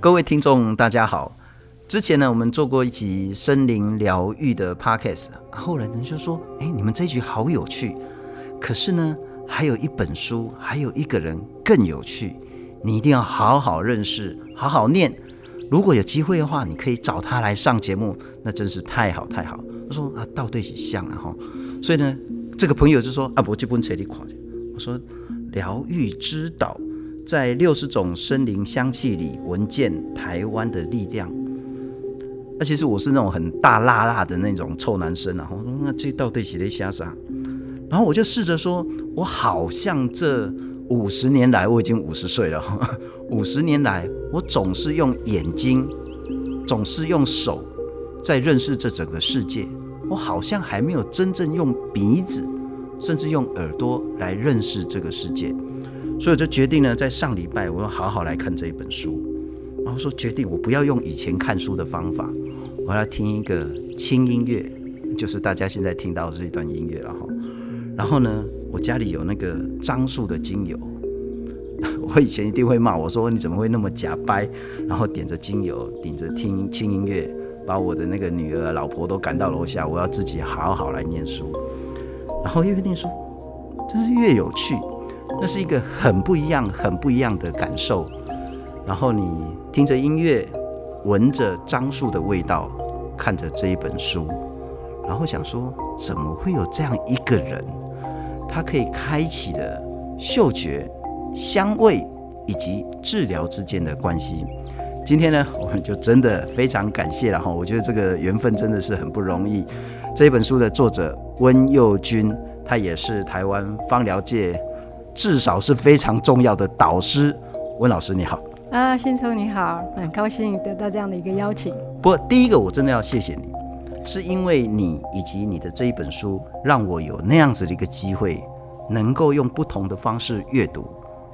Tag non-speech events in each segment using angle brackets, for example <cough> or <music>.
各位听众，大家好。之前呢，我们做过一集森林疗愈的 podcast，后来人就说：“哎，你们这一集好有趣。”可是呢，还有一本书，还有一个人更有趣，你一定要好好认识，好好念。如果有机会的话，你可以找他来上节目，那真是太好太好。他说：“啊，倒对起像了哈。”所以呢，这个朋友就说：“啊，我就不扯你垮。”我说：“疗愈之岛。”在六十种森林香气里闻见台湾的力量。那其实我是那种很大辣辣的那种臭男生啊！我说那这到底是在瞎啥？然后我就试着说，我好像这五十年来，我已经五十岁了。<laughs> 五十年来，我总是用眼睛，总是用手，在认识这整个世界。我好像还没有真正用鼻子，甚至用耳朵来认识这个世界。所以我就决定呢，在上礼拜我要好好来看这一本书，然后说决定我不要用以前看书的方法，我要听一个轻音乐，就是大家现在听到的这一段音乐了哈。然后呢，我家里有那个樟树的精油，我以前一定会骂我说，你怎么会那么假掰，然后点着精油，点着听轻音乐，把我的那个女儿、老婆都赶到楼下，我要自己好好来念书，然后越念书，真是越有趣。那是一个很不一样、很不一样的感受。然后你听着音乐，闻着樟树的味道，看着这一本书，然后想说：怎么会有这样一个人，他可以开启的嗅觉、香味以及治疗之间的关系？今天呢，我们就真的非常感谢了哈。我觉得这个缘分真的是很不容易。这本书的作者温佑君，他也是台湾芳疗界。至少是非常重要的导师，温老师你好啊，新聪你好，很高兴得到这样的一个邀请。不过第一个我真的要谢谢你，是因为你以及你的这一本书，让我有那样子的一个机会，能够用不同的方式阅读。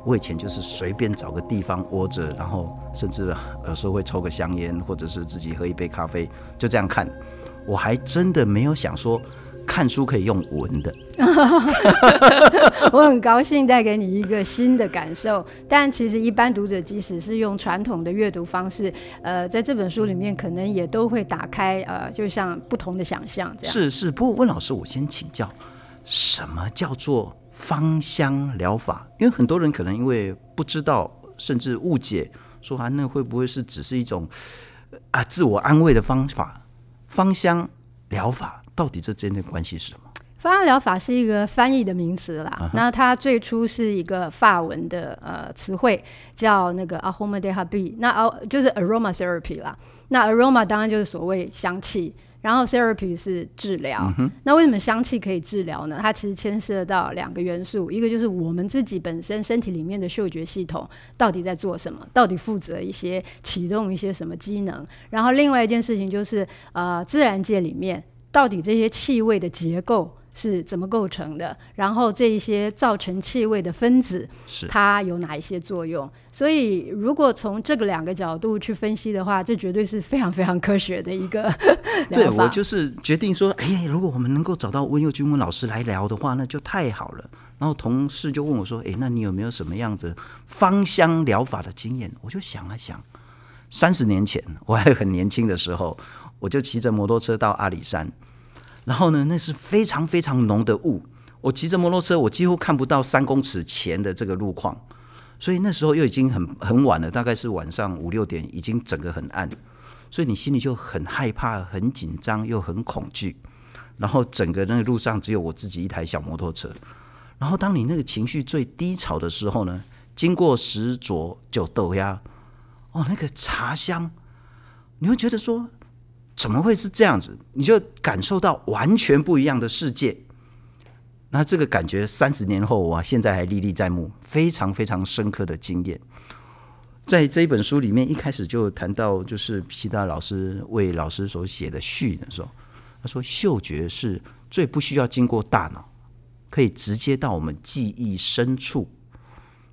我以前就是随便找个地方窝着，然后甚至有时候会抽个香烟，或者是自己喝一杯咖啡，就这样看。我还真的没有想说。看书可以用闻的，<laughs> 我很高兴带给你一个新的感受。但其实一般读者即使是用传统的阅读方式，呃，在这本书里面可能也都会打开，呃，就像不同的想象这样。是是，不过温老师，我先请教，什么叫做芳香疗法？因为很多人可能因为不知道，甚至误解，说啊，那会不会是只是一种啊自我安慰的方法？芳香疗法。到底这之间的关系是什么？芳香疗法是一个翻译的名词啦。Uh -huh. 那它最初是一个法文的呃词汇，叫那个 aromathérapie，那 a 就是 aromatherapy 啦。那 aroma 当然就是所谓香气，然后 therapy 是治疗。Uh -huh. 那为什么香气可以治疗呢？它其实牵涉到两个元素，一个就是我们自己本身身体里面的嗅觉系统到底在做什么，到底负责一些启动一些什么机能。然后另外一件事情就是呃自然界里面。到底这些气味的结构是怎么构成的？然后这一些造成气味的分子，是它有哪一些作用？所以，如果从这个两个角度去分析的话，这绝对是非常非常科学的一个 <laughs> 对，我就是决定说，哎，如果我们能够找到温佑君温老师来聊的话，那就太好了。然后同事就问我说，哎，那你有没有什么样子芳香疗法的经验？我就想了想，三十年前我还很年轻的时候。我就骑着摩托车到阿里山，然后呢，那是非常非常浓的雾。我骑着摩托车，我几乎看不到三公尺前的这个路况，所以那时候又已经很很晚了，大概是晚上五六点，已经整个很暗，所以你心里就很害怕、很紧张又很恐惧。然后整个那个路上只有我自己一台小摩托车。然后当你那个情绪最低潮的时候呢，经过十左九豆芽，哦，那个茶香，你会觉得说。怎么会是这样子？你就感受到完全不一样的世界。那这个感觉三十年后，我现在还历历在目，非常非常深刻的经验。在这一本书里面，一开始就谈到，就是皮达老师为老师所写的序的时候，他说：“嗅觉是最不需要经过大脑，可以直接到我们记忆深处。”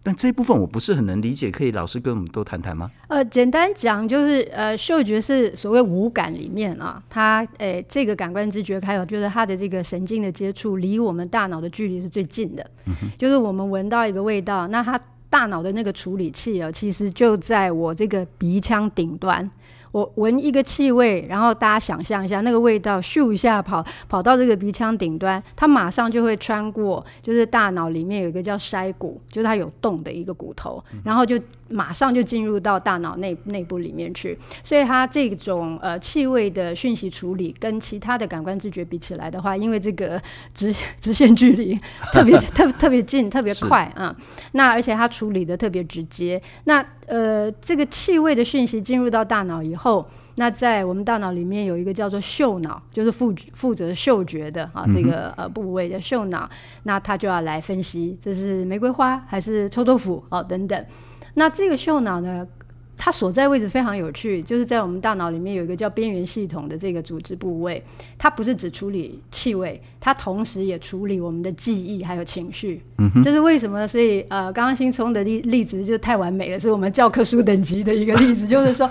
但这一部分我不是很能理解，可以老师跟我们多谈谈吗？呃，简单讲就是，呃，嗅觉是所谓五感里面啊，它诶、欸、这个感官知觉开有，就是它的这个神经的接触离我们大脑的距离是最近的。嗯、就是我们闻到一个味道，那它大脑的那个处理器啊，其实就在我这个鼻腔顶端。我闻一个气味，然后大家想象一下，那个味道咻一下跑跑到这个鼻腔顶端，它马上就会穿过，就是大脑里面有一个叫筛骨，就是它有洞的一个骨头，然后就马上就进入到大脑内内部里面去。所以它这种呃气味的讯息处理，跟其他的感官知觉比起来的话，因为这个直直线距离特别 <laughs> 特特别近，特别快啊、嗯，那而且它处理的特别直接，那。呃，这个气味的讯息进入到大脑以后，那在我们大脑里面有一个叫做嗅脑，就是负负责嗅觉的啊，这个呃部位的嗅脑，那它就要来分析这是玫瑰花还是臭豆腐哦等等。那这个嗅脑呢，它所在位置非常有趣，就是在我们大脑里面有一个叫边缘系统的这个组织部位，它不是只处理气味，它同时也处理我们的记忆还有情绪。嗯哼，这是为什么？所以呃，刚刚新冲的例例子就太完美了，是我们教科书等级的一个例子，就是说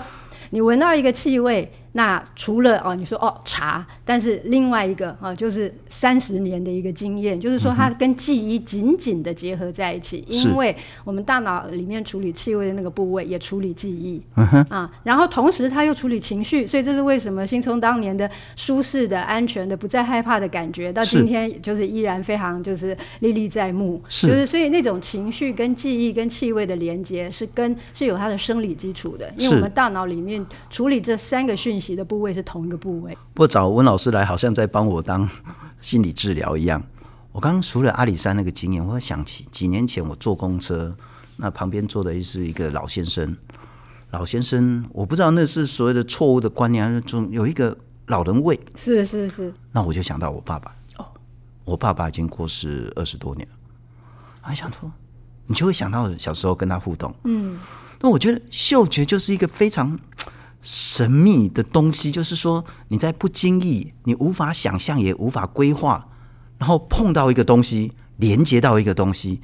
你闻到一个气味。那除了哦，你说哦茶，但是另外一个啊、哦，就是三十年的一个经验，就是说它跟记忆紧紧的结合在一起，嗯、因为我们大脑里面处理气味的那个部位也处理记忆、嗯、啊，然后同时它又处理情绪，所以这是为什么新聪当年的舒适的、安全的、不再害怕的感觉，到今天就是依然非常就是历历在目，是。就是所以那种情绪跟记忆跟气味的连接是跟是有它的生理基础的，因为我们大脑里面处理这三个讯息。的部位是同一个部位。不过找温老师来，好像在帮我当心理治疗一样。我刚刚除了阿里山那个经验，我想起几年前我坐公车，那旁边坐的是一个老先生。老先生，我不知道那是所谓的错误的观念，还是总有一个老人味。是是是。那我就想到我爸爸。哦，我爸爸已经过世二十多年了。还想说，你就会想到小时候跟他互动。嗯。那我觉得嗅觉就是一个非常。神秘的东西，就是说你在不经意、你无法想象也无法规划，然后碰到一个东西，连接到一个东西，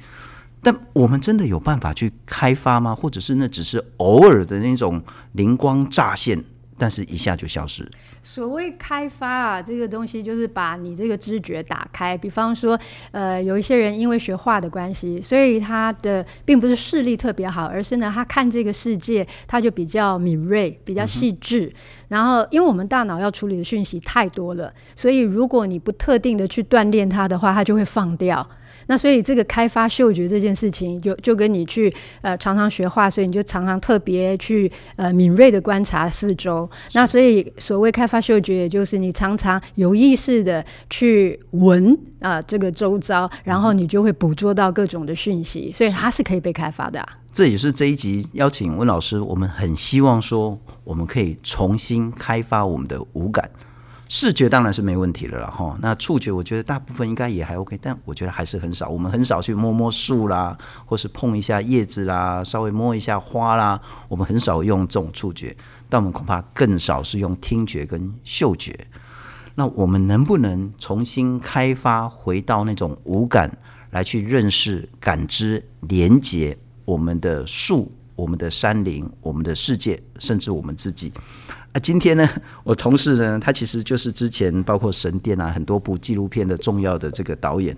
但我们真的有办法去开发吗？或者是那只是偶尔的那种灵光乍现？但是一下就消失。所谓开发啊，这个东西就是把你这个知觉打开。比方说，呃，有一些人因为学画的关系，所以他的并不是视力特别好，而是呢，他看这个世界他就比较敏锐、比较细致。嗯、然后，因为我们大脑要处理的讯息太多了，所以如果你不特定的去锻炼它的话，它就会放掉。那所以这个开发嗅觉这件事情就，就就跟你去呃常常学画，所以你就常常特别去呃敏锐的观察四周。那所以所谓开发嗅觉，也就是你常常有意识的去闻啊、呃、这个周遭，然后你就会捕捉到各种的讯息，所以它是可以被开发的、啊。这也是这一集邀请温老师，我们很希望说，我们可以重新开发我们的五感。视觉当然是没问题了，哈。那触觉我觉得大部分应该也还 OK，但我觉得还是很少。我们很少去摸摸树啦，或是碰一下叶子啦，稍微摸一下花啦。我们很少用这种触觉，但我们恐怕更少是用听觉跟嗅觉。那我们能不能重新开发回到那种五感来去认识、感知、连接我们的树、我们的山林、我们的世界，甚至我们自己？啊，今天呢，<laughs> 我同事呢，他其实就是之前包括神殿啊，很多部纪录片的重要的这个导演。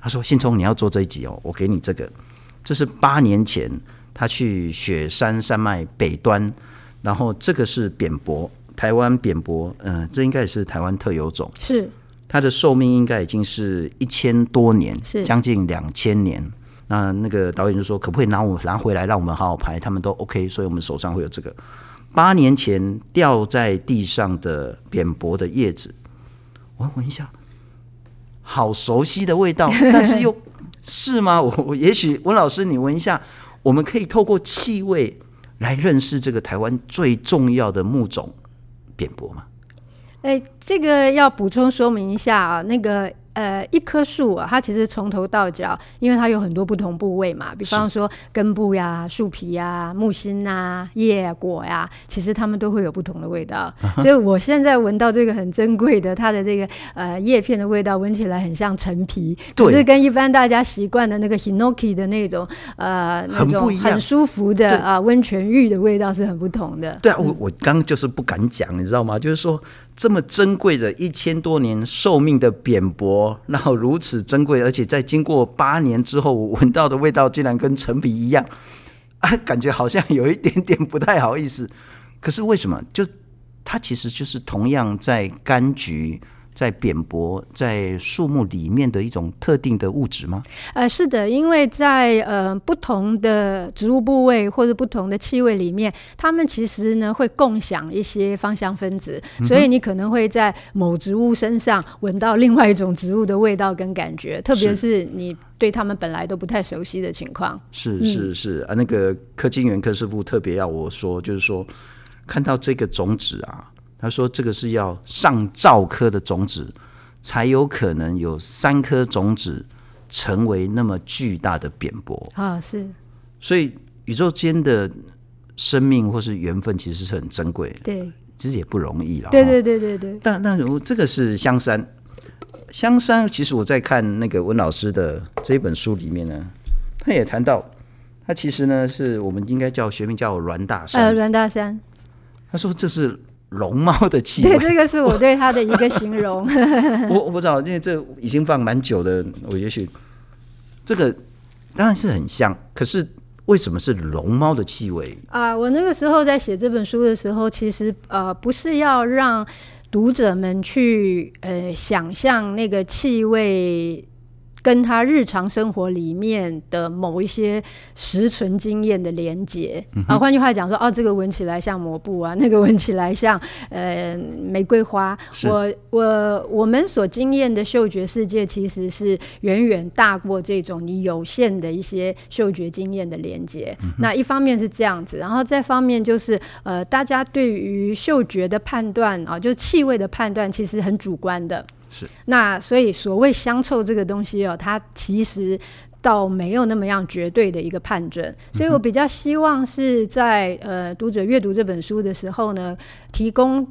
他说：“信聪，你要做这一集哦，我给你这个。这是八年前他去雪山山脉北端，然后这个是扁柏，台湾扁柏，嗯、呃，这应该也是台湾特有种。是它的寿命应该已经是一千多年，是将近两千年。那那个导演就说，可不可以拿我拿回来，让我们好好拍？他们都 OK，所以我们手上会有这个。”八年前掉在地上的扁薄的叶子，我闻一下，好熟悉的味道，<laughs> 但是又是吗？我我也许温老师你闻一下，我们可以透过气味来认识这个台湾最重要的木种扁薄吗？哎，这个要补充说明一下啊，那个。呃，一棵树啊，它其实从头到脚，因为它有很多不同部位嘛，比方说根部呀、树皮呀、木心呐、叶啊、果呀，其实它们都会有不同的味道。Uh-huh. 所以我现在闻到这个很珍贵的，它的这个呃叶片的味道，闻起来很像陈皮，可是跟一般大家习惯的那个 Hinoki 的那种呃那种很舒服的啊温泉浴的味道是很不同的。对啊，我我刚就是不敢讲，你知道吗？就是说。这么珍贵的一千多年寿命的扁柏，然后如此珍贵，而且在经过八年之后，我闻到的味道竟然跟陈皮一样，啊，感觉好像有一点点不太好意思。可是为什么？就它其实就是同样在柑橘。在扁柏在树木里面的一种特定的物质吗？呃，是的，因为在呃不同的植物部位或者不同的气味里面，它们其实呢会共享一些芳香分子，所以你可能会在某植物身上闻到另外一种植物的味道跟感觉，特别是你对它们本来都不太熟悉的情况。是是是啊，那个柯金源柯师傅特别要我说，就是说看到这个种子啊。他说：“这个是要上兆颗的种子，才有可能有三颗种子成为那么巨大的扁柏啊！是，所以宇宙间的生命或是缘分，其实是很珍贵的。对，其实也不容易了。对对对对对。但但如这个是香山，香山其实我在看那个温老师的这一本书里面呢，他也谈到，他其实呢是我们应该叫学名叫阮大山。呃，软大山。他说这是。”龙猫的气味，对，这个是我对它的一个形容。我 <laughs> 我不知道，因为这已经放蛮久的，我也许这个当然是很像，可是为什么是龙猫的气味啊？我那个时候在写这本书的时候，其实呃不是要让读者们去呃想象那个气味。跟他日常生活里面的某一些实存经验的连接、嗯、啊，换句话讲说，哦，这个闻起来像抹布啊，<laughs> 那个闻起来像呃玫瑰花。我我我们所经验的嗅觉世界，其实是远远大过这种你有限的一些嗅觉经验的连接、嗯。那一方面是这样子，然后再方面就是呃，大家对于嗅觉的判断啊，就是气味的判断，其实很主观的。是，那所以所谓香臭这个东西哦，它其实倒没有那么样绝对的一个判准，所以我比较希望是在呃读者阅读这本书的时候呢，提供。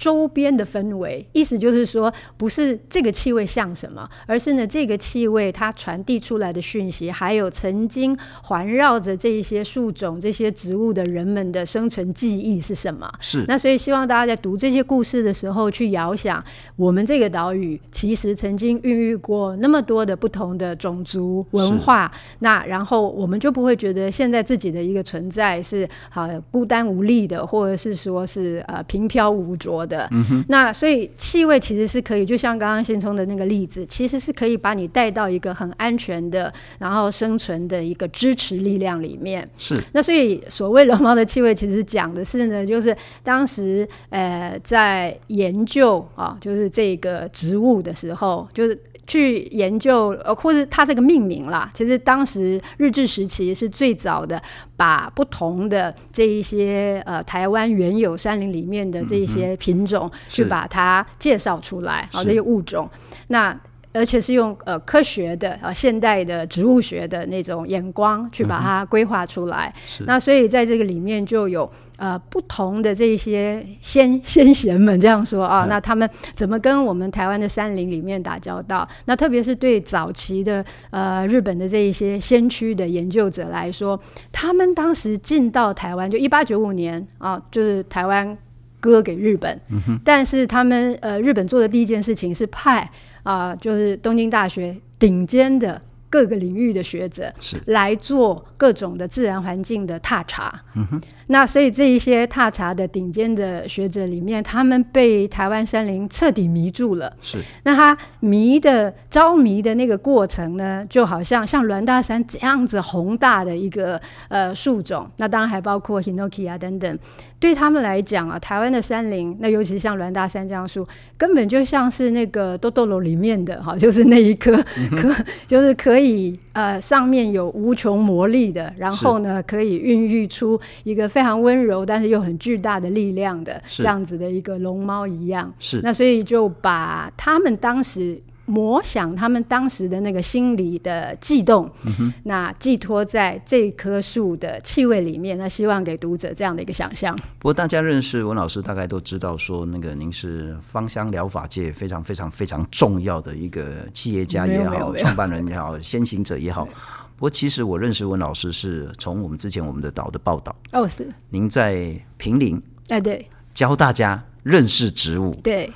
周边的氛围，意思就是说，不是这个气味像什么，而是呢，这个气味它传递出来的讯息，还有曾经环绕着这一些树种、这些植物的人们的生存记忆是什么？是。那所以希望大家在读这些故事的时候，去遥想我们这个岛屿其实曾经孕育过那么多的不同的种族文化。那然后我们就不会觉得现在自己的一个存在是好孤单无力的，或者是说是呃平飘无着的。的、嗯，那所以气味其实是可以，就像刚刚先冲的那个例子，其实是可以把你带到一个很安全的，然后生存的一个支持力量里面。是。那所以所谓龙猫的气味，其实讲的是呢，就是当时呃在研究啊，就是这个植物的时候，就是。去研究，呃，或者它这个命名啦，其实当时日治时期是最早的，把不同的这一些呃台湾原有山林里面的这一些品种，嗯、去把它介绍出来，好、哦、这些物种，那而且是用呃科学的啊、呃、现代的植物学的那种眼光去把它规划出来，嗯、那所以在这个里面就有。呃，不同的这些先先贤们这样说啊，那他们怎么跟我们台湾的山林里面打交道？那特别是对早期的呃日本的这一些先驱的研究者来说，他们当时进到台湾，就一八九五年啊，就是台湾割给日本，嗯，但是他们呃日本做的第一件事情是派啊，就是东京大学顶尖的。各个领域的学者来做各种的自然环境的踏查，嗯，那所以这一些踏查的顶尖的学者里面，他们被台湾山林彻底迷住了。是，那他迷的着迷的那个过程呢，就好像像栾大山这样子宏大的一个呃树种，那当然还包括 Hinoki 啊等等。对他们来讲啊，台湾的山林，那尤其像栾大山这样树，根本就像是那个多多罗里面的哈，就是那一颗可、嗯、<laughs> 就是可以呃上面有无穷魔力的，然后呢可以孕育出一个非常温柔但是又很巨大的力量的这样子的一个龙猫一样。是，那所以就把他们当时。模想他们当时的那个心理的悸动，嗯、那寄托在这棵树的气味里面，那希望给读者这样的一个想象。不过大家认识文老师，大概都知道说，那个您是芳香疗法界非常非常非常重要的一个企业家也好，创办人也好，先行者也好。<laughs> 不过其实我认识文老师是从我们之前我们的岛的报道哦，是您在平林哎对教大家认识植物。对，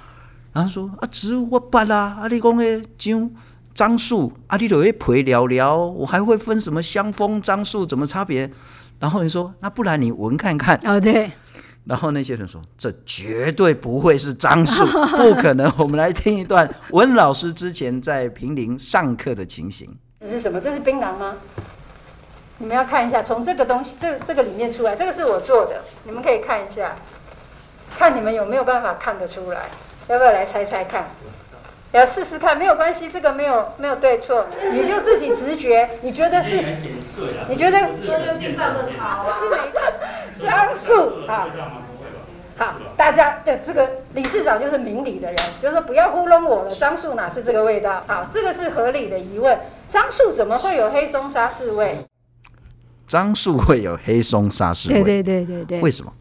然后说啊，植物我捌啦，啊，你讲的像樟树，啊，你就会陪聊聊，我还会分什么香枫、樟树怎么差别？然后你说，那不然你闻看看。哦，对。然后那些人说，这绝对不会是樟树，<laughs> 不可能。我们来听一段温老师之前在平林上课的情形。这是什么？这是槟榔吗？你们要看一下，从这个东西，这这个里面出来，这个是我做的，你们可以看一下，看你们有没有办法看得出来，要不要来猜猜看？要试试看，没有关系，这个没有没有对错，你就自己直觉，你觉得是？你觉得？地上的草啊，是哪一个？樟树啊。好，大家对这个理事长就是明理的人，就是说不要糊弄我了。樟树哪是这个味道？好，这个是合理的疑问。樟树怎么会有黑松沙士味？樟树会有黑松沙士味？对对对对对。为什么？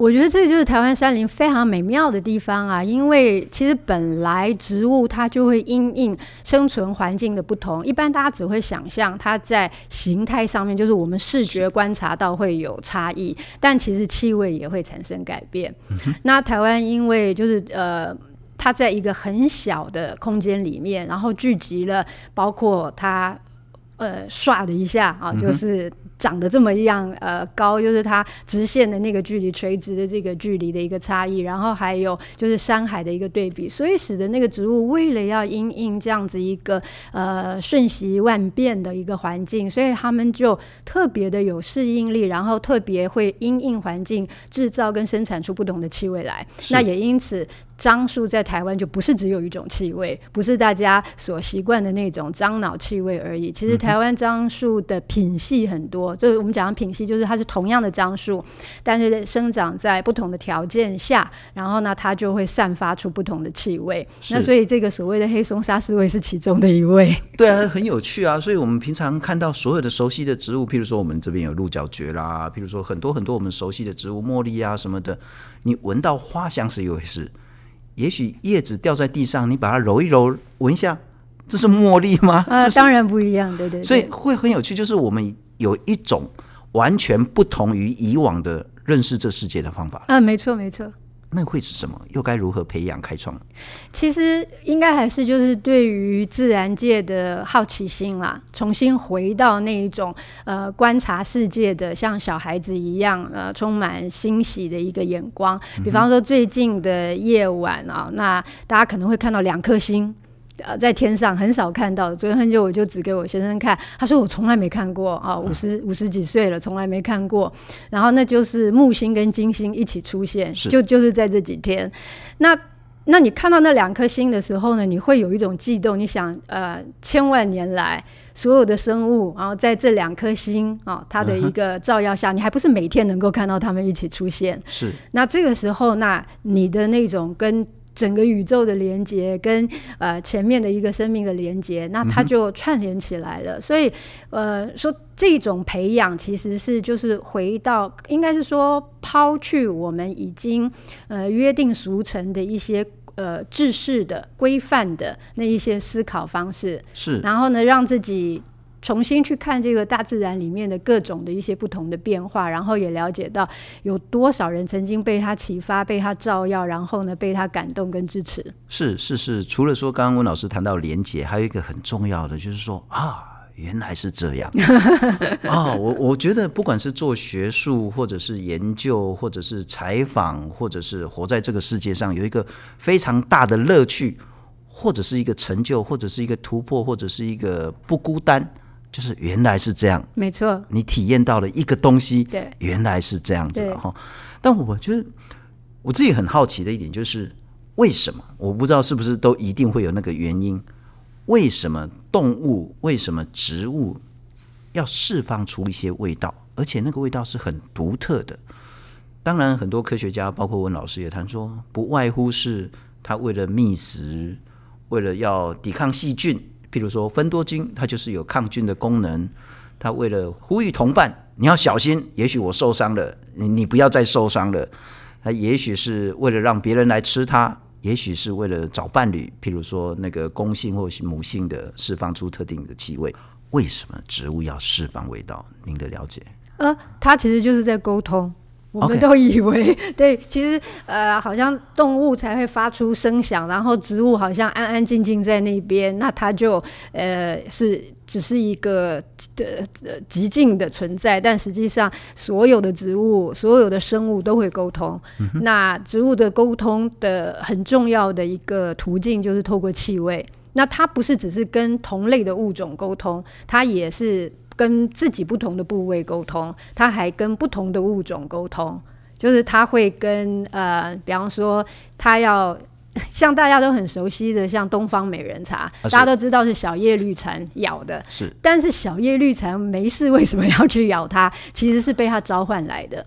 我觉得这就是台湾山林非常美妙的地方啊！因为其实本来植物它就会因应生存环境的不同，一般大家只会想象它在形态上面，就是我们视觉观察到会有差异，但其实气味也会产生改变。嗯、那台湾因为就是呃，它在一个很小的空间里面，然后聚集了包括它呃唰的一下啊，就是。嗯长得这么一样，呃，高就是它直线的那个距离，垂直的这个距离的一个差异，然后还有就是山海的一个对比，所以使得那个植物为了要因应这样子一个呃瞬息万变的一个环境，所以他们就特别的有适应力，然后特别会因应环境制造跟生产出不同的气味来。那也因此。樟树在台湾就不是只有一种气味，不是大家所习惯的那种樟脑气味而已。其实台湾樟树的品系很多，就是我们讲的品系，就是它是同样的樟树，但是生长在不同的条件下，然后呢，它就会散发出不同的气味。那所以这个所谓的黑松沙士味是其中的一味。对啊，很有趣啊。所以我们平常看到所有的熟悉的植物，譬如说我们这边有鹿角蕨啦，譬如说很多很多我们熟悉的植物，茉莉啊什么的，你闻到花香是一回事。也许叶子掉在地上，你把它揉一揉，闻一下，这是茉莉吗？啊、呃，当然不一样，对对对。所以会很有趣，就是我们有一种完全不同于以往的认识这世界的方法。啊，没错没错。那会是什么？又该如何培养开创？其实应该还是就是对于自然界的好奇心啦，重新回到那一种呃观察世界的像小孩子一样呃充满欣喜的一个眼光。比方说最近的夜晚啊，那大家可能会看到两颗星。呃，在天上很少看到的，昨天很久我就指给我先生看，他说我从来没看过啊，五十五十几岁了，从来没看过。然后那就是木星跟金星一起出现，就就是在这几天。那那你看到那两颗星的时候呢，你会有一种悸动，你想呃，千万年来所有的生物，然后在这两颗星啊，它的一个照耀下，你还不是每天能够看到它们一起出现？是。那这个时候，那你的那种跟整个宇宙的连接跟呃前面的一个生命的连接，那它就串联起来了。嗯、所以呃说这种培养其实是就是回到应该是说抛去我们已经呃约定俗成的一些呃制式的规范的那一些思考方式，是然后呢让自己。重新去看这个大自然里面的各种的一些不同的变化，然后也了解到有多少人曾经被他启发、被他照耀，然后呢被他感动跟支持。是是是，除了说刚刚温老师谈到连结，还有一个很重要的就是说啊，原来是这样 <laughs> 啊！我我觉得不管是做学术，或者是研究，或者是采访，或者是活在这个世界上，有一个非常大的乐趣，或者是一个成就，或者是一个突破，或者是一个不孤单。就是原来是这样，没错，你体验到了一个东西，对，原来是这样子哈。但我觉得我自己很好奇的一点就是，为什么我不知道是不是都一定会有那个原因？为什么动物，为什么植物要释放出一些味道，而且那个味道是很独特的？当然，很多科学家，包括温老师也谈说，不外乎是他为了觅食，为了要抵抗细菌。譬如说，芬多精它就是有抗菌的功能。它为了呼吁同伴，你要小心，也许我受伤了，你你不要再受伤了。它也许是为了让别人来吃它，也许是为了找伴侣。譬如说，那个公性或是母性的释放出特定的气味。为什么植物要释放味道？您的了解？呃，它其实就是在沟通。我们都以为. <laughs> 对，其实呃，好像动物才会发出声响，然后植物好像安安静静在那边，那它就呃是只是一个的呃极静的存在。但实际上，所有的植物、所有的生物都会沟通。嗯、那植物的沟通的很重要的一个途径就是透过气味。那它不是只是跟同类的物种沟通，它也是。跟自己不同的部位沟通，它还跟不同的物种沟通，就是它会跟呃，比方说，它要像大家都很熟悉的，像东方美人茶，啊、大家都知道是小叶绿蝉咬的，是，但是小叶绿蝉没事，为什么要去咬它？其实是被它召唤来的。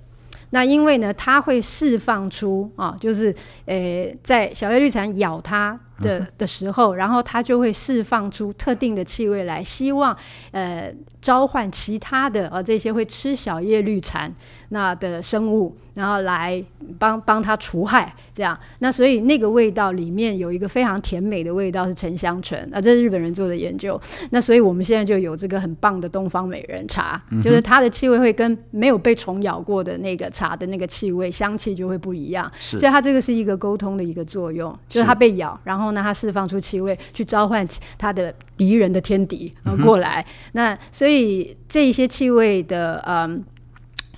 那因为呢，它会释放出啊，就是呃，在小叶绿蝉咬它的的时候，然后它就会释放出特定的气味来，希望呃。召唤其他的呃这些会吃小叶绿蝉那的生物，然后来帮帮它除害，这样。那所以那个味道里面有一个非常甜美的味道是沉香醇啊，这是日本人做的研究。那所以我们现在就有这个很棒的东方美人茶，嗯、就是它的气味会跟没有被虫咬过的那个茶的那个气味香气就会不一样。所以它这个是一个沟通的一个作用，就是它被咬，然后呢它释放出气味去召唤它的敌人的天敌呃过来。嗯、那所以。所以这一些气味的嗯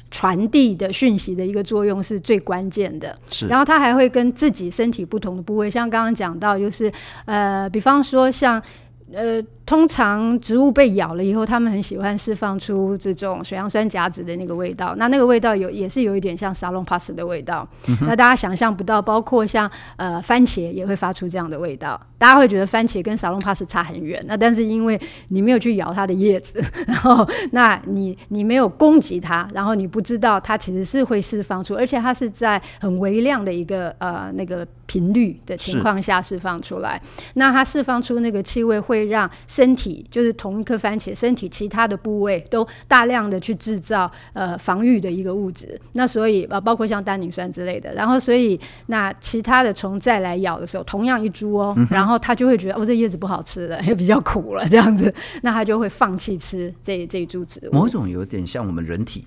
传递的讯息的一个作用是最关键的。是，然后它还会跟自己身体不同的部位，像刚刚讲到，就是呃，比方说像呃。通常植物被咬了以后，他们很喜欢释放出这种水杨酸甲酯的那个味道。那那个味道有也是有一点像沙龙帕斯的味道。嗯、那大家想象不到，包括像呃番茄也会发出这样的味道。大家会觉得番茄跟沙龙帕斯差很远。那但是因为你没有去咬它的叶子，然后那你你没有攻击它，然后你不知道它其实是会释放出，而且它是在很微量的一个呃那个频率的情况下释放出来。那它释放出那个气味会让身体就是同一颗番茄，身体其他的部位都大量的去制造呃防御的一个物质，那所以呃包括像单宁酸之类的，然后所以那其他的虫再来咬的时候，同样一株哦，嗯、然后它就会觉得哦这叶子不好吃了，也比较苦了这样子，那它就会放弃吃这这一株植物。某种有点像我们人体，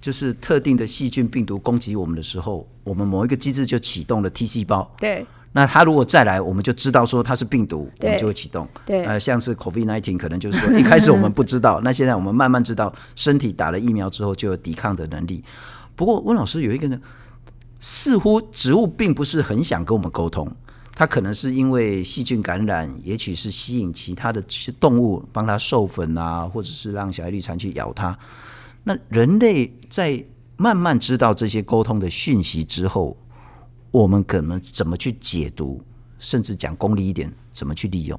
就是特定的细菌病毒攻击我们的时候，我们某一个机制就启动了 T 细胞。对。那它如果再来，我们就知道说它是病毒，我们就会启动。对，呃，像是 COVID-19，可能就是说一开始我们不知道，那现在我们慢慢知道，身体打了疫苗之后就有抵抗的能力。不过温老师有一个呢，似乎植物并不是很想跟我们沟通，它可能是因为细菌感染，也许是吸引其他的这些动物帮它授粉啊，或者是让小叶绿蝉去咬它。那人类在慢慢知道这些沟通的讯息之后。我们可能怎么去解读，甚至讲功利一点，怎么去利用？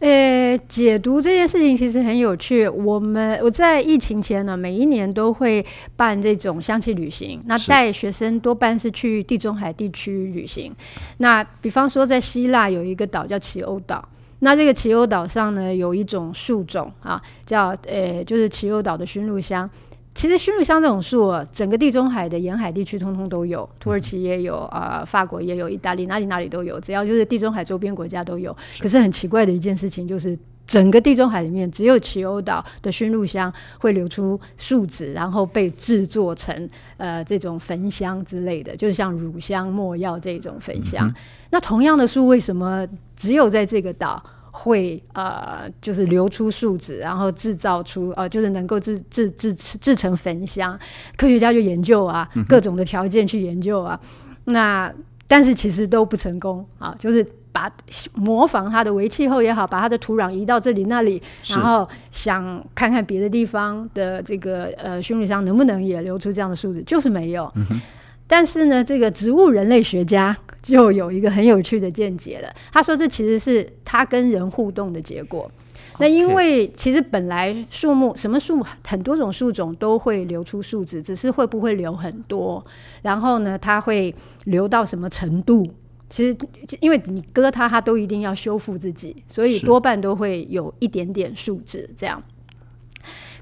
呃，解读这件事情其实很有趣。我们我在疫情前呢，每一年都会办这种香气旅行，那带学生多半是去地中海地区旅行。那比方说在希腊有一个岛叫奇欧岛，那这个奇欧岛上呢，有一种树种啊，叫呃，就是奇欧岛的驯鹿香。其实驯鹿香这种树啊，整个地中海的沿海地区通通都有，土耳其也有啊、呃，法国也有，意大利哪里哪里都有，只要就是地中海周边国家都有。可是很奇怪的一件事情就是，整个地中海里面只有奇欧岛的熏鹿香会流出树脂，然后被制作成呃这种焚香之类的，就是像乳香、没药这种焚香。嗯、那同样的树为什么只有在这个岛？会呃，就是流出树脂，然后制造出呃，就是能够制制制制成焚香。科学家就研究啊，各种的条件去研究啊。嗯、那但是其实都不成功啊，就是把模仿它的微气候也好，把它的土壤移到这里那里，然后想看看别的地方的这个呃驯鹿香能不能也流出这样的树脂，就是没有。嗯但是呢，这个植物人类学家就有一个很有趣的见解了。他说，这其实是他跟人互动的结果。那因为其实本来树木什么树很多种树种都会流出树脂，只是会不会流很多，然后呢，它会流到什么程度？其实因为你割它，它都一定要修复自己，所以多半都会有一点点树脂这样。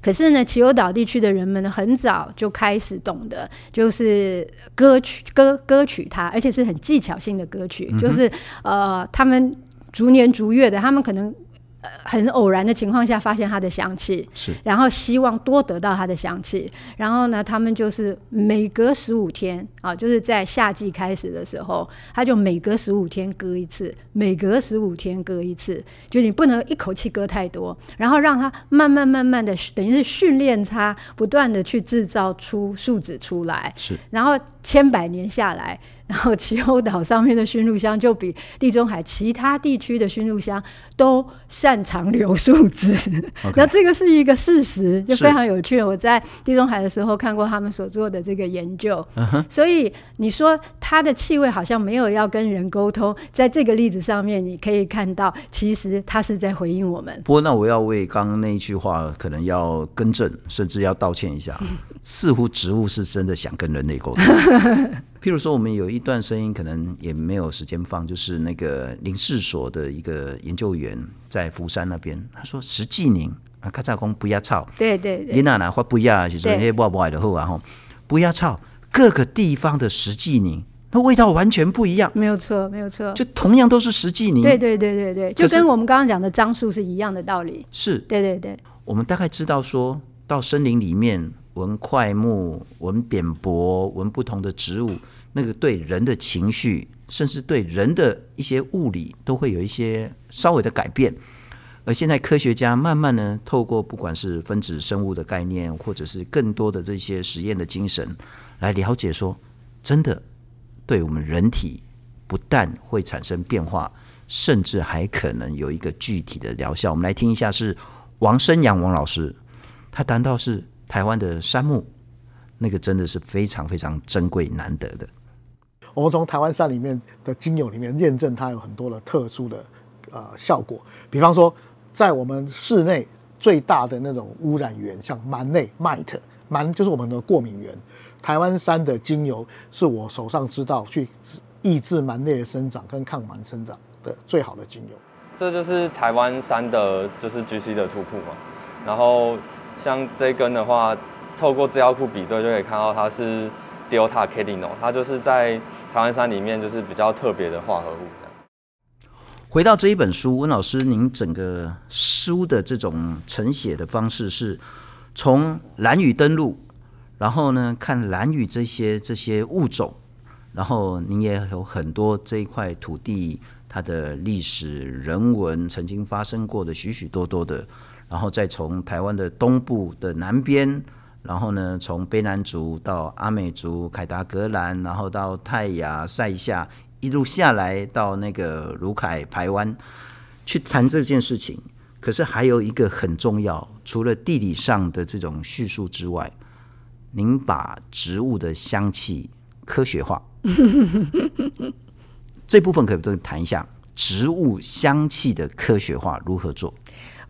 可是呢，奇欧岛地区的人们呢，很早就开始懂得，就是歌曲歌歌曲它，而且是很技巧性的歌曲，嗯、就是呃，他们逐年逐月的，他们可能呃，很偶然的情况下发现它的香气，是，然后希望多得到它的香气，然后呢，他们就是每隔十五天啊，就是在夏季开始的时候，他就每隔十五天割一次，每隔十五天割一次，就你不能一口气割太多，然后让它慢慢慢慢的，等于是训练它不断的去制造出树脂出来，是，然后千百年下来。然后，奇欧岛上面的驯鹿香就比地中海其他地区的驯鹿香都擅长留树脂。<laughs> 那这个是一个事实，就非常有趣。我在地中海的时候看过他们所做的这个研究。Uh -huh. 所以你说它的气味好像没有要跟人沟通，在这个例子上面，你可以看到，其实它是在回应我们。不过，那我要为刚刚那一句话可能要更正，甚至要道歉一下。似乎植物是真的想跟人类沟通。<laughs> 譬如说，我们有一段声音，可能也没有时间放，就是那个林试所的一个研究员在福山那边，他说石季宁啊，咔嚓公不要吵，对对对，你哪哪话不要，就是说那不不爱的后啊吼，不要吵，各个地方的石季宁，那味道完全不一样，没有错，没有错，就同样都是石季宁，对对对对对，就跟我们刚刚讲的樟树是一样的道理，是，对对对，我们大概知道说到森林里面。闻快木，闻扁柏，闻不同的植物，那个对人的情绪，甚至对人的一些物理，都会有一些稍微的改变。而现在科学家慢慢呢，透过不管是分子生物的概念，或者是更多的这些实验的精神，来了解说，真的对我们人体不但会产生变化，甚至还可能有一个具体的疗效。我们来听一下，是王生阳王老师，他谈到是。台湾的杉木，那个真的是非常非常珍贵难得的。我们从台湾山里面的精油里面验证，它有很多的特殊的呃效果。比方说，在我们室内最大的那种污染源，像螨类 mite，螨就是我们的过敏源。台湾山的精油是我手上知道去抑制螨类的生长跟抗螨生长的最好的精油。这就是台湾山的，就是 GC 的突破嘛。然后。像这一根的话，透过资料库比对就可以看到它是 Delta Cadeno，它就是在台湾山里面就是比较特别的化合物。回到这一本书，温老师，您整个书的这种呈写的方式是从蓝雨登陆，然后呢看蓝雨这些这些物种，然后您也有很多这一块土地它的历史人文曾经发生过的许许多多的。然后再从台湾的东部的南边，然后呢，从卑南族到阿美族、凯达格兰，然后到泰雅、赛夏，一路下来到那个鲁凯排湾，去谈这件事情。可是还有一个很重要，除了地理上的这种叙述之外，您把植物的香气科学化，<laughs> 这部分可不可以谈一下植物香气的科学化如何做？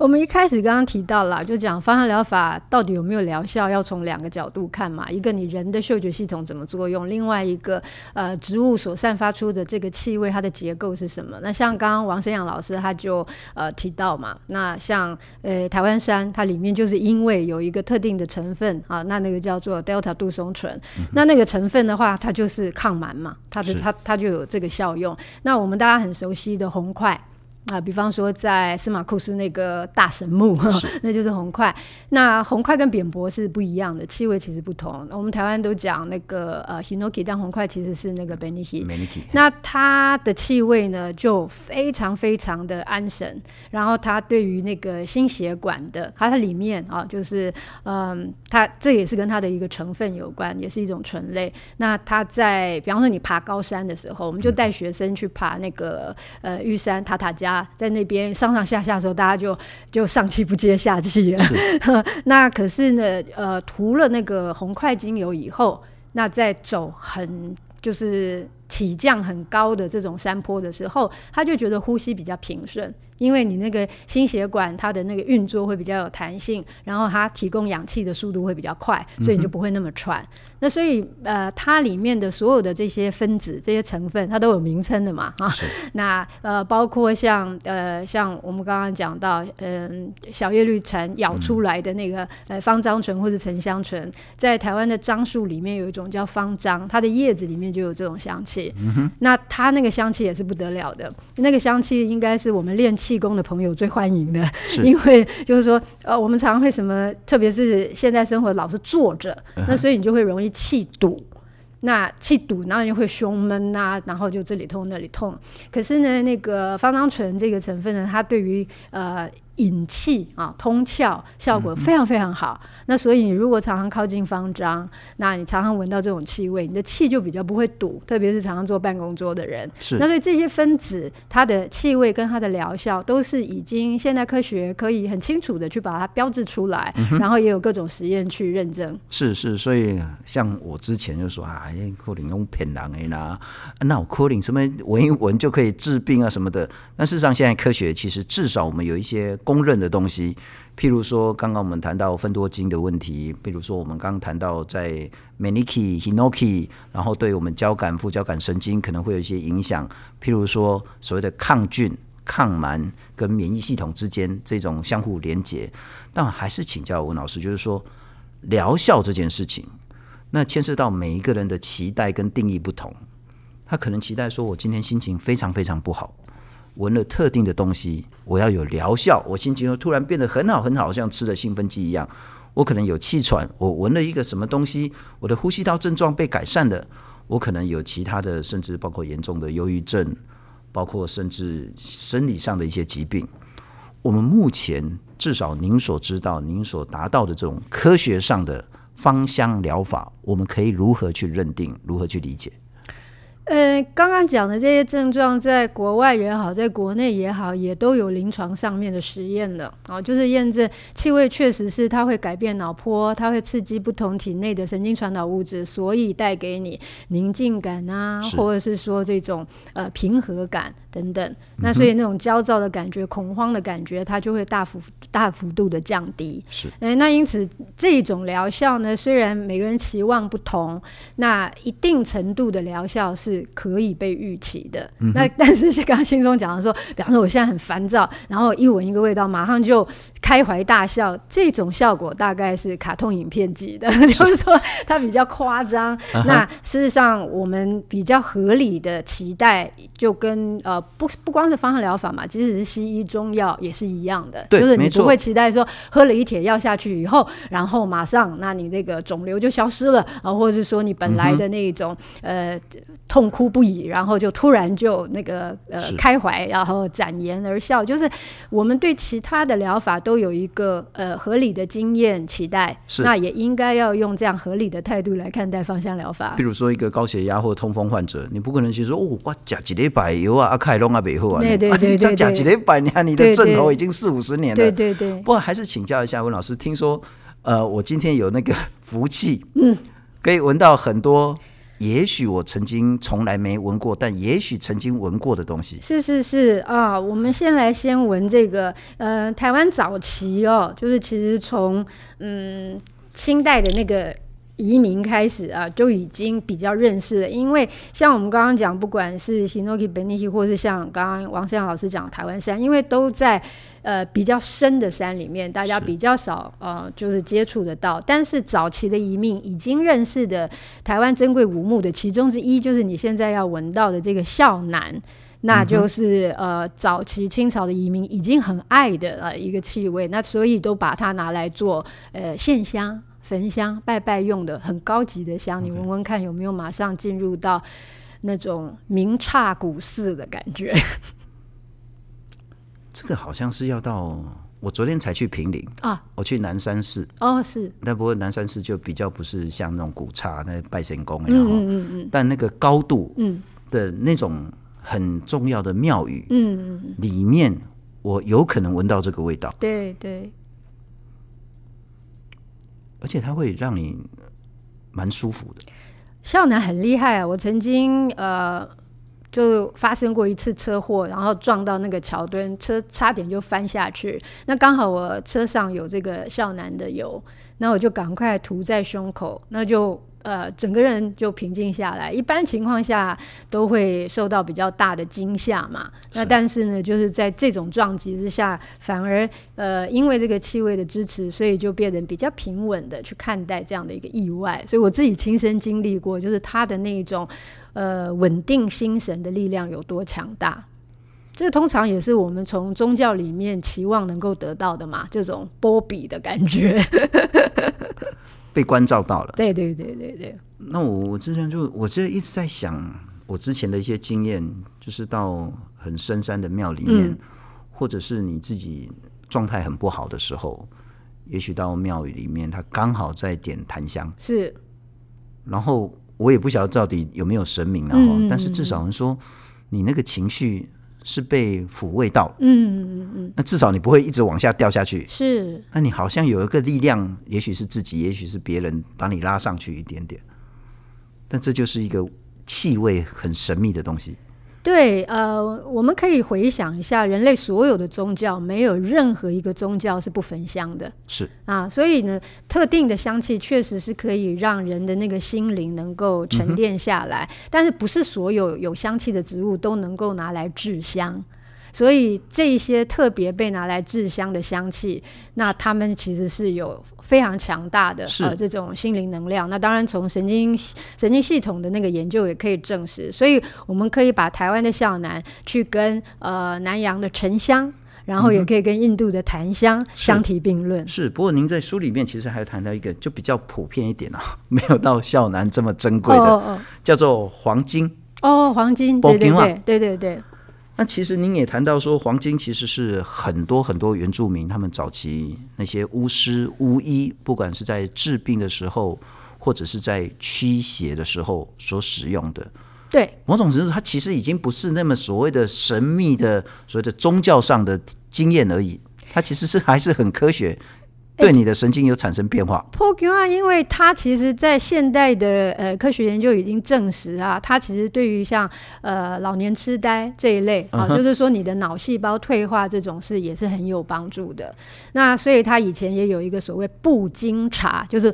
我们一开始刚刚提到了，就讲芳香疗法到底有没有疗效，要从两个角度看嘛。一个你人的嗅觉系统怎么作用，另外一个呃植物所散发出的这个气味，它的结构是什么？那像刚刚王生阳老师他就呃提到嘛，那像呃台湾山它里面就是因为有一个特定的成分啊，那那个叫做 Delta 杜松醇，嗯，那那个成分的话，它就是抗螨嘛，它的它它就有这个效用。那我们大家很熟悉的红桧。啊，比方说在司马库斯那个大神木，<laughs> 那就是红块。那红块跟扁柏是不一样的，气味其实不同。我们台湾都讲那个呃 Hinoki，但红块其实是那个 Beniki。那它的气味呢，就非常非常的安神。然后它对于那个心血管的，它它里面啊，就是嗯，它这也是跟它的一个成分有关，也是一种醇类。那它在比方说你爬高山的时候，我们就带学生去爬那个呃玉山塔塔加。在那边上上下下的时候，大家就就上气不接下气了。<laughs> 那可是呢，呃，涂了那个红块精油以后，那再走很就是起降很高的这种山坡的时候，他就觉得呼吸比较平顺。因为你那个心血管它的那个运作会比较有弹性，然后它提供氧气的速度会比较快，所以你就不会那么喘。嗯、那所以呃，它里面的所有的这些分子、这些成分，它都有名称的嘛啊。那呃，包括像呃像我们刚刚讲到，嗯、呃，小叶绿蝉咬出来的那个、嗯、呃方樟醇或者沉香醇，在台湾的樟树里面有一种叫方樟，它的叶子里面就有这种香气。气。嗯、那它那个香气也是不得了的，那个香气应该是我们练气功的朋友最欢迎的，<laughs> 因为就是说，呃，我们常常会什么，特别是现在生活老是坐着，嗯、那所以你就会容易气堵。那气堵，然后就会胸闷呐、啊，然后就这里痛那里痛。可是呢，那个芳樟醇这个成分呢，它对于呃。引气啊，通窍效果非常非常好。嗯、那所以你如果常常靠近方樟，那你常常闻到这种气味，你的气就比较不会堵。特别是常常坐办公桌的人，是。那所以这些分子，它的气味跟它的疗效，都是已经现代科学可以很清楚的去把它标志出来，嗯、然后也有各种实验去认证。是是，所以像我之前就说啊，可能用骗人的啦，那我可能什么闻一闻就可以治病啊什么的。那事实上，现在科学其实至少我们有一些。公认的东西，譬如说，刚刚我们谈到芬多精的问题，譬如说，我们刚谈到在 Maniki Hinoki，然后对我们交感、副交感神经可能会有一些影响。譬如说，所谓的抗菌、抗蛮跟免疫系统之间这种相互连接。但还是请教吴老师，就是说疗效这件事情，那牵涉到每一个人的期待跟定义不同。他可能期待说，我今天心情非常非常不好。闻了特定的东西，我要有疗效，我心情又突然变得很好很好，像吃了兴奋剂一样。我可能有气喘，我闻了一个什么东西，我的呼吸道症状被改善了。我可能有其他的，甚至包括严重的忧郁症，包括甚至生理上的一些疾病。我们目前至少您所知道、您所达到的这种科学上的芳香疗法，我们可以如何去认定，如何去理解？呃，刚刚讲的这些症状，在国外也好，在国内也好，也都有临床上面的实验了啊、哦，就是验证气味确实是它会改变脑波，它会刺激不同体内的神经传导物质，所以带给你宁静感啊，或者是说这种呃平和感等等。那所以那种焦躁的感觉、恐慌的感觉，它就会大幅大幅度的降低。是，呃，那因此这种疗效呢，虽然每个人期望不同，那一定程度的疗效是。可以被预期的，嗯、那 <laughs> 但是刚刚心中讲的说，比方说我现在很烦躁，然后一闻一个味道，马上就开怀大笑，这种效果大概是卡通影片级的，是 <laughs> 就是说它比较夸张。<laughs> Uh-huh. 那事实上，我们比较合理的期待，就跟呃不不光是芳香疗法嘛，即使是西医中药也是一样的，就是你不会期待说喝了一帖药下去以后，然后马上那你那个肿瘤就消失了啊，或者是说你本来的那种、嗯、呃。痛哭不已，然后就突然就那个呃开怀，然后展颜而笑。就是我们对其他的疗法都有一个呃合理的经验期待，是那也应该要用这样合理的态度来看待芳香疗法。比如说一个高血压或痛风患者，你不可能去说哦，我加几粒百油啊，阿凯龙啊，背后啊，对对 <laughs> 对对，对，加几粒百，你看你的症头已经四五十年了，对对对。不过还是请教一下温老师，听说呃，我今天有那个 <laughs> 福气，嗯，可以闻到很多。也许我曾经从来没闻过，但也许曾经闻过的东西。是是是啊，我们先来先闻这个，呃，台湾早期哦，就是其实从嗯清代的那个。移民开始啊，就已经比较认识了。因为像我们刚刚讲，不管是 Hinoki、Beniki，或是像刚刚王世阳老师讲台湾山，因为都在呃比较深的山里面，大家比较少呃就是接触得到。但是早期的移民已经认识的台湾珍贵古木的其中之一，就是你现在要闻到的这个孝楠，那就是呃早期清朝的移民已经很爱的呃一个气味，那所以都把它拿来做呃线香。焚香拜拜用的很高级的香，你闻闻看有没有马上进入到那种名刹古寺的感觉？<laughs> 这个好像是要到我昨天才去平陵啊，我去南山寺。哦，是，但不过南山寺就比较不是像那种古刹那拜神宫，然后嗯嗯嗯，但那个高度嗯的那种很重要的庙宇嗯嗯。里面，我有可能闻到这个味道，对对。而且它会让你蛮舒服的。孝楠很厉害啊！我曾经呃，就发生过一次车祸，然后撞到那个桥墩，车差点就翻下去。那刚好我车上有这个孝南的油，那我就赶快涂在胸口，那就呃整个人就平静下来。一般情况下都会受到比较大的惊吓嘛。那但是呢，就是在这种撞击之下，反而呃因为这个气味的支持，所以就变得比较平稳的去看待这样的一个意外。所以我自己亲身经历过，就是他的那种呃稳定心神的力量有多强大。这通常也是我们从宗教里面期望能够得到的嘛，这种波比的感觉，被关照到了。对对对对对。那我我之前就我这一直在想，我之前的一些经验，就是到很深山的庙里面，嗯、或者是你自己状态很不好的时候，也许到庙宇里面，他刚好在点檀香，是。然后我也不晓得到底有没有神明，然后、嗯、但是至少说你那个情绪。是被抚慰到，嗯嗯嗯，那至少你不会一直往下掉下去。是，那你好像有一个力量，也许是自己，也许是别人，把你拉上去一点点。但这就是一个气味很神秘的东西。对，呃，我们可以回想一下，人类所有的宗教，没有任何一个宗教是不焚香的。是啊，所以呢，特定的香气确实是可以让人的那个心灵能够沉淀下来，嗯，但是不是所有有香气的植物都能够拿来制香。所以这些特别被拿来制香的香气，那他们其实是有非常强大的呃这种心灵能量。那当然从神经神经系统的那个研究也可以证实。所以我们可以把台湾的孝南去跟呃南洋的沉香，然后也可以跟印度的檀香相提并论。嗯。是，不过您在书里面其实还有谈到一个就比较普遍一点啊，<laughs> 没有到孝南这么珍贵的，哦哦叫做黄金。哦，黄金，对对对对对对。那其实您也谈到说，黄金其实是很多很多原住民他们早期那些巫师巫医，不管是在治病的时候，或者是在驱邪的时候所使用的。对，某种程度，它其实已经不是那么所谓的神秘的所谓的宗教上的经验而已，它其实是还是很科学。对你的神经有产生变化。，Pocoon，，因为它其实，在现代的呃科学研究已经证实啊，它其实对于像呃老年痴呆这一类啊，就是说你的脑细胞退化这种事也是很有帮助的。那所以它以前也有一个所谓布精茶，就是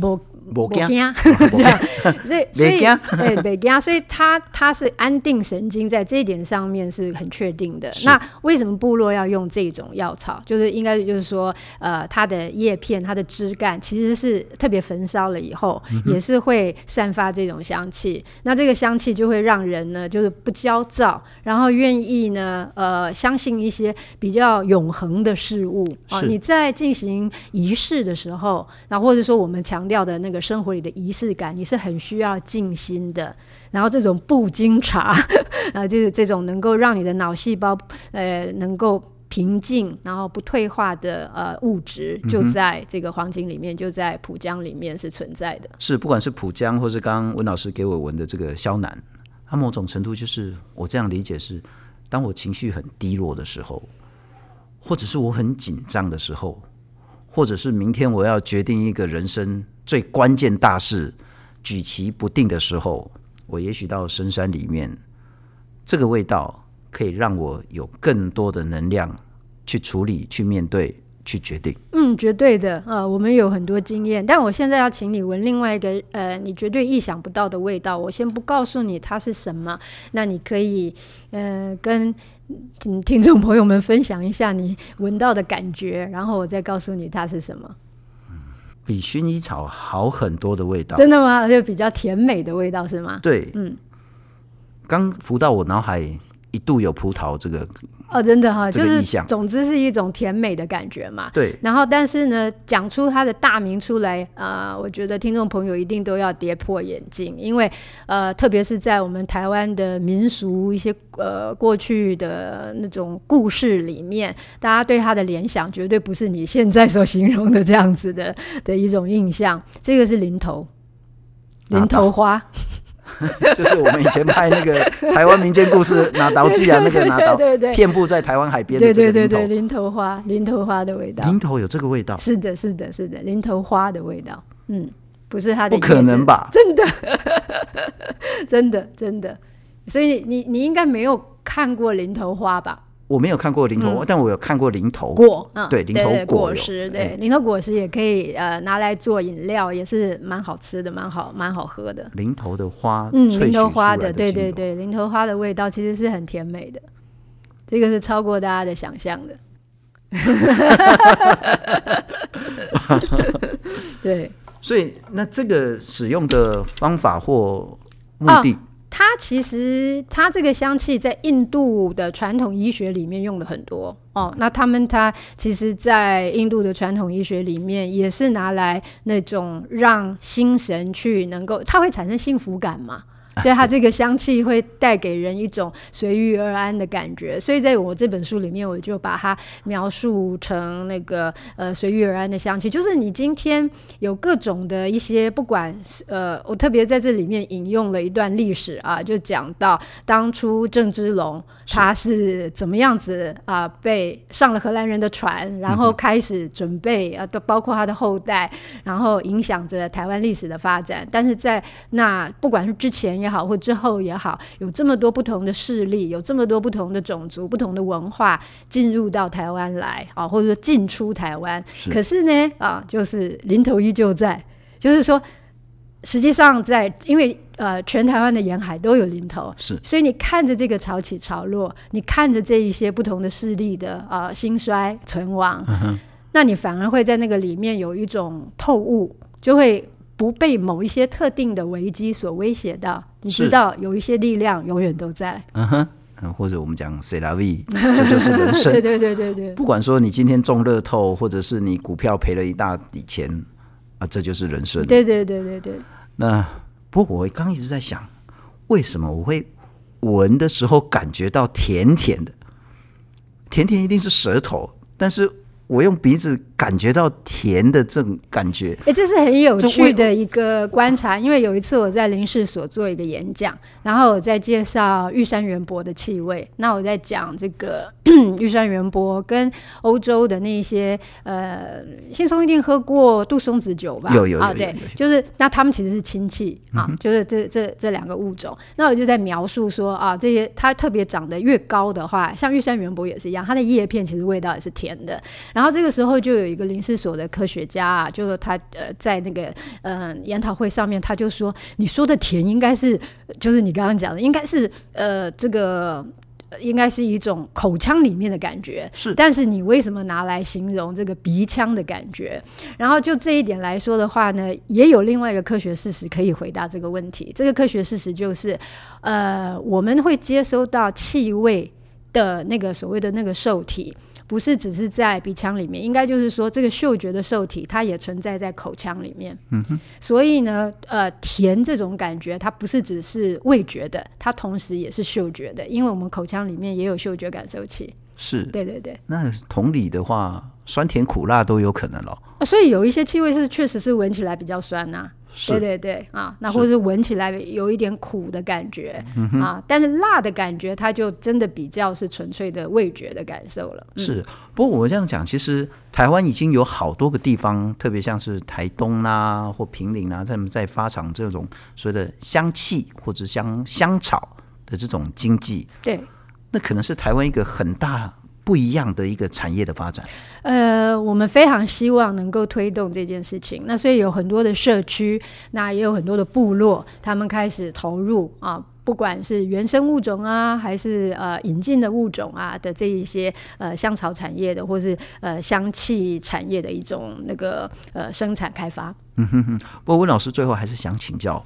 不。不惊，这样，<laughs> 所以所以对北惊，所以他他是安定神经，在这一点上面是很确定的。那为什么部落要用这种药草？就是应该就是说，呃，它的叶片、它的枝干其实是特别焚烧了以后，嗯、也是会散发这种香气。那这个香气就会让人呢，就是不焦躁，然后愿意呢，呃，相信一些比较永恒的事物啊。你在进行仪式的时候，那或者说我们强调的那个。生活里的仪式感，你是很需要静心的。然后这种布经茶，啊，就是这种能够让你的脑细胞呃能够平静，然后不退化的呃物质，就在这个黄金里面，就在浦江里面是存在的。是，不管是浦江，或是刚刚温老师给我闻的这个萧楠，它某种程度就是我这样理解是，当我情绪很低落的时候，或者是我很紧张的时候。或者是明天我要决定一个人生最关键大事，举棋不定的时候，我也许到深山里面，这个味道可以让我有更多的能量去处理、去面对、去决定。嗯，绝对的啊、呃，我们有很多经验。但我现在要请你闻另外一个呃，你绝对意想不到的味道。我先不告诉你它是什么，那你可以呃跟。听听众朋友们分享一下你闻到的感觉，然后我再告诉你它是什么。比薰衣草好很多的味道，真的吗？就比较甜美的味道是吗？对，嗯，刚浮到我脑海一度有葡萄这个。哦，真的哈，就是总之是一种甜美的感觉嘛。对。然后，但是呢，讲出他的大名出来啊、呃，我觉得听众朋友一定都要跌破眼镜，因为呃，特别是在我们台湾的民俗一些呃过去的那种故事里面，大家对他的联想绝对不是你现在所形容的这样子的的一种印象。这个是林头，林头花。<laughs> 就是我们以前拍那个 <laughs> 台湾民间故事拿刀记啊，那个拿刀对对遍布在台湾海边的这个对对对，林头花，林头花的味道，林头有这个味道，是的，是的，是的，林头花的味道，嗯，不是它的，不可能吧？真的，<laughs> 真的，真的，所以你你应该没有看过林头花吧？我没有看过林头，嗯、但我有看过林头果，嗯、对，林头果，果实，对，林头果实也可以呃拿来做饮料，也是蛮好吃的，蛮好蛮好喝的。林头的花，嗯，零头花的，对对对，林头花的味道其实是很甜美的，这个是超过大家的想象的。<laughs> 对，所以那这个使用的方法或目的。哦它其实，它这个香气在印度的传统医学里面用的很多哦。那他们它其实，在印度的传统医学里面，也是拿来那种让心神去能够，它会产生幸福感嘛。所以它这个香气会带给人一种随遇而安的感觉，所以在我这本书里面，我就把它描述成那个呃随遇而安的香气，就是你今天有各种的一些，不管呃，我特别在这里面引用了一段历史啊，就讲到当初郑芝龙他是怎么样子啊，被上了荷兰人的船，然后开始准备啊，都包括他的后代，然后影响着台湾历史的发展。但是在那不管是之前也好，或之后也好，有这么多不同的势力，有这么多不同的种族、不同的文化进入到台湾来啊，或者说进出台湾。可是呢，啊，就是零头依旧在，就是说，实际上在，因为呃，全台湾的沿海都有零头，是，所以你看着这个潮起潮落，你看着这一些不同的势力的啊兴衰存亡，嗯，那你反而会在那个里面有一种透悟，就会。不被某一些特定的危机所威胁到，你知道有一些力量永远都在。嗯哼，或者我们讲 C'est la vie，这就是人生。<laughs> 对对对对对。不管说你今天中乐透，或者是你股票赔了一大笔钱，啊，这就是人生。对对对对对。那不过我刚一直在想，为什么我会闻的时候感觉到甜甜的？甜甜一定是舌头，但是。我用鼻子感觉到甜的这种感觉，哎、欸，这是很有趣的一个观察。因为有一次我在林试所做一个演讲，然后我在介绍玉山圆柏的气味。那我在讲这个 <clears throat> 玉山圆柏跟欧洲的那些呃，信松一定喝过杜松子酒吧？有有有，有，啊，对，就是那他们其实是亲戚啊，就是这这这两个物种。那我就在描述说啊，这些它特别长得越高的话，像玉山圆柏也是一样，它的叶片其实味道也是甜的。然后这个时候就有一个林试所的科学家啊，就是他呃在那个嗯、呃、研讨会上面，他就说：“你说的甜应该是就是你刚刚讲的，应该是呃这个应该是一种口腔里面的感觉，是。但是你为什么拿来形容这个鼻腔的感觉？然后就这一点来说的话呢，也有另外一个科学事实可以回答这个问题。这个科学事实就是，呃，我们会接收到气味的那个所谓的那个受体。”不是只是在鼻腔里面，应该就是说，这个嗅觉的受体它也存在在口腔里面。嗯哼。所以呢，呃，甜这种感觉，它不是只是味觉的，它同时也是嗅觉的，因为我们口腔里面也有嗅觉感受器。是。对对对。那同理的话，酸甜苦辣都有可能咯。啊，所以有一些气味是确实是闻起来比较酸呐、啊。对对对啊，那或者是闻起来有一点苦的感觉啊，但是辣的感觉，它就真的比较是纯粹的味觉的感受了。嗯、是，不过我这样讲，其实台湾已经有好多个地方，特别像是台东啦、啊、或平林啊，他们在发展这种所谓的香气或者香香草的这种经济。对，那可能是台湾一个很大。不一样的一个产业的发展，呃，我们非常希望能够推动这件事情。那所以有很多的社区，那也有很多的部落，他们开始投入啊，不管是原生物种啊，还是呃引进的物种啊的这一些呃香草产业的，或是呃香气产业的一种那个呃生产开发。嗯哼哼。不过温老师最后还是想请教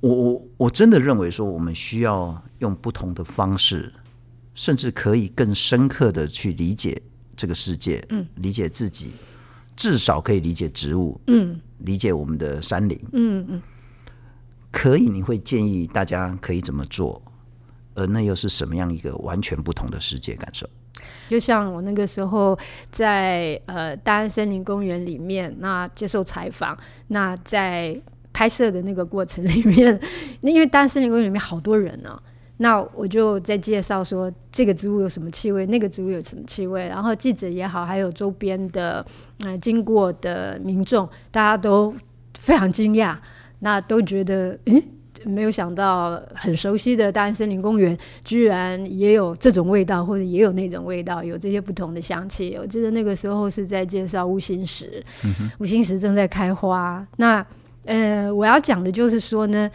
我，我我真的认为说，我们需要用不同的方式。甚至可以更深刻的去理解这个世界，嗯，理解自己，至少可以理解植物，嗯，理解我们的山林，嗯嗯，可以，你会建议大家可以怎么做？而那又是什么样一个完全不同的世界感受？就像我那个时候在呃大安森林公园里面，那接受采访，那在拍摄的那个过程里面，那因为大安森林公园里面好多人呢、啊。那我就在介绍说这个植物有什么气味，那个植物有什么气味，然后记者也好，还有周边的呃经过的民众，大家都非常惊讶，那都觉得，诶，没有想到很熟悉的大安森林公园，居然也有这种味道，或者也有那种味道，有这些不同的香气。我记得那个时候是在介绍乌心石，乌心石正在开花。那呃，我要讲的就是说呢，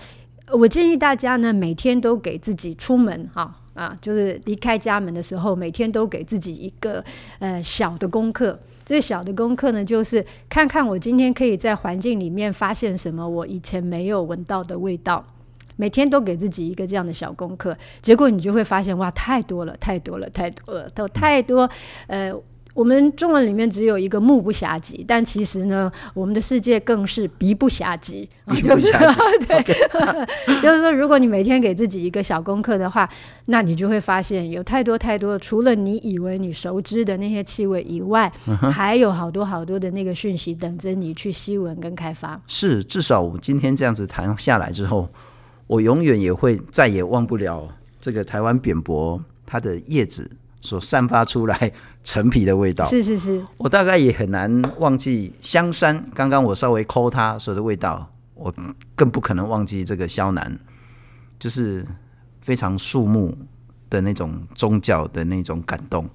我建议大家呢，每天都给自己出门哈啊，就是离开家门的时候，每天都给自己一个呃小的功课。这小的功课呢，就是看看我今天可以在环境里面发现什么我以前没有闻到的味道。每天都给自己一个这样的小功课，结果你就会发现，哇，太多了，太多了，太多了，都太多，呃。我们中文里面只有一个目不暇及，但其实呢，我们的世界更是鼻不暇及。<laughs> 鼻不暇给，<laughs> 对，<laughs> 就是说，如果你每天给自己一个小功课的话，那你就会发现有太多太多，除了你以为你熟知的那些气味以外，嗯、还有好多好多的那个讯息等着你去吸闻跟开发。是，至少我今天这样子谈下来之后，我永远也会再也忘不了这个台湾扁柏它的叶子。所散发出来陈皮的味道，是是是，我大概也很难忘记香山。刚刚我稍微抠它说的味道，我更不可能忘记这个萧南，就是非常肃穆的那种宗教的那种感动。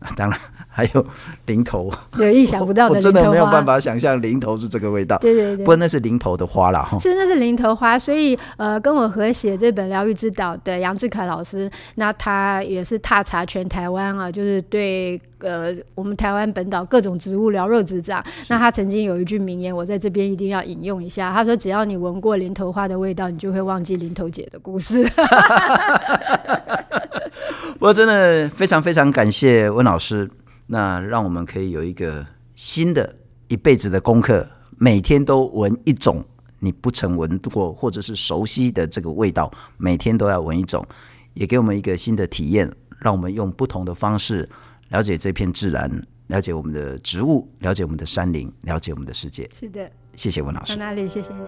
<laughs> 当然还有零头，有意想不到的，我真的没有办法想象零头是这个味道。对对对，不过那是零头的花啦哈。是，那是零头花，所以呃，跟我合写这本《疗愈之岛》的杨志凯老师，那他也是踏查全台湾啊，就是对呃我们台湾本岛各种植物了若指掌。那他曾经有一句名言，我在这边一定要引用一下。他说：“只要你闻过林头花的味道，你就会忘记林头姐的故事。<laughs> <laughs> ”我真的非常非常感谢温老师，那让我们可以有一个新的一辈子的功课，每天都闻一种你不曾闻过或者是熟悉的这个味道，每天都要闻一种，也给我们一个新的体验，让我们用不同的方式了解这片自然，了解我们的植物，了解我们的山林，了解我们的世界。是的，谢谢温老师。在哪里？谢谢你。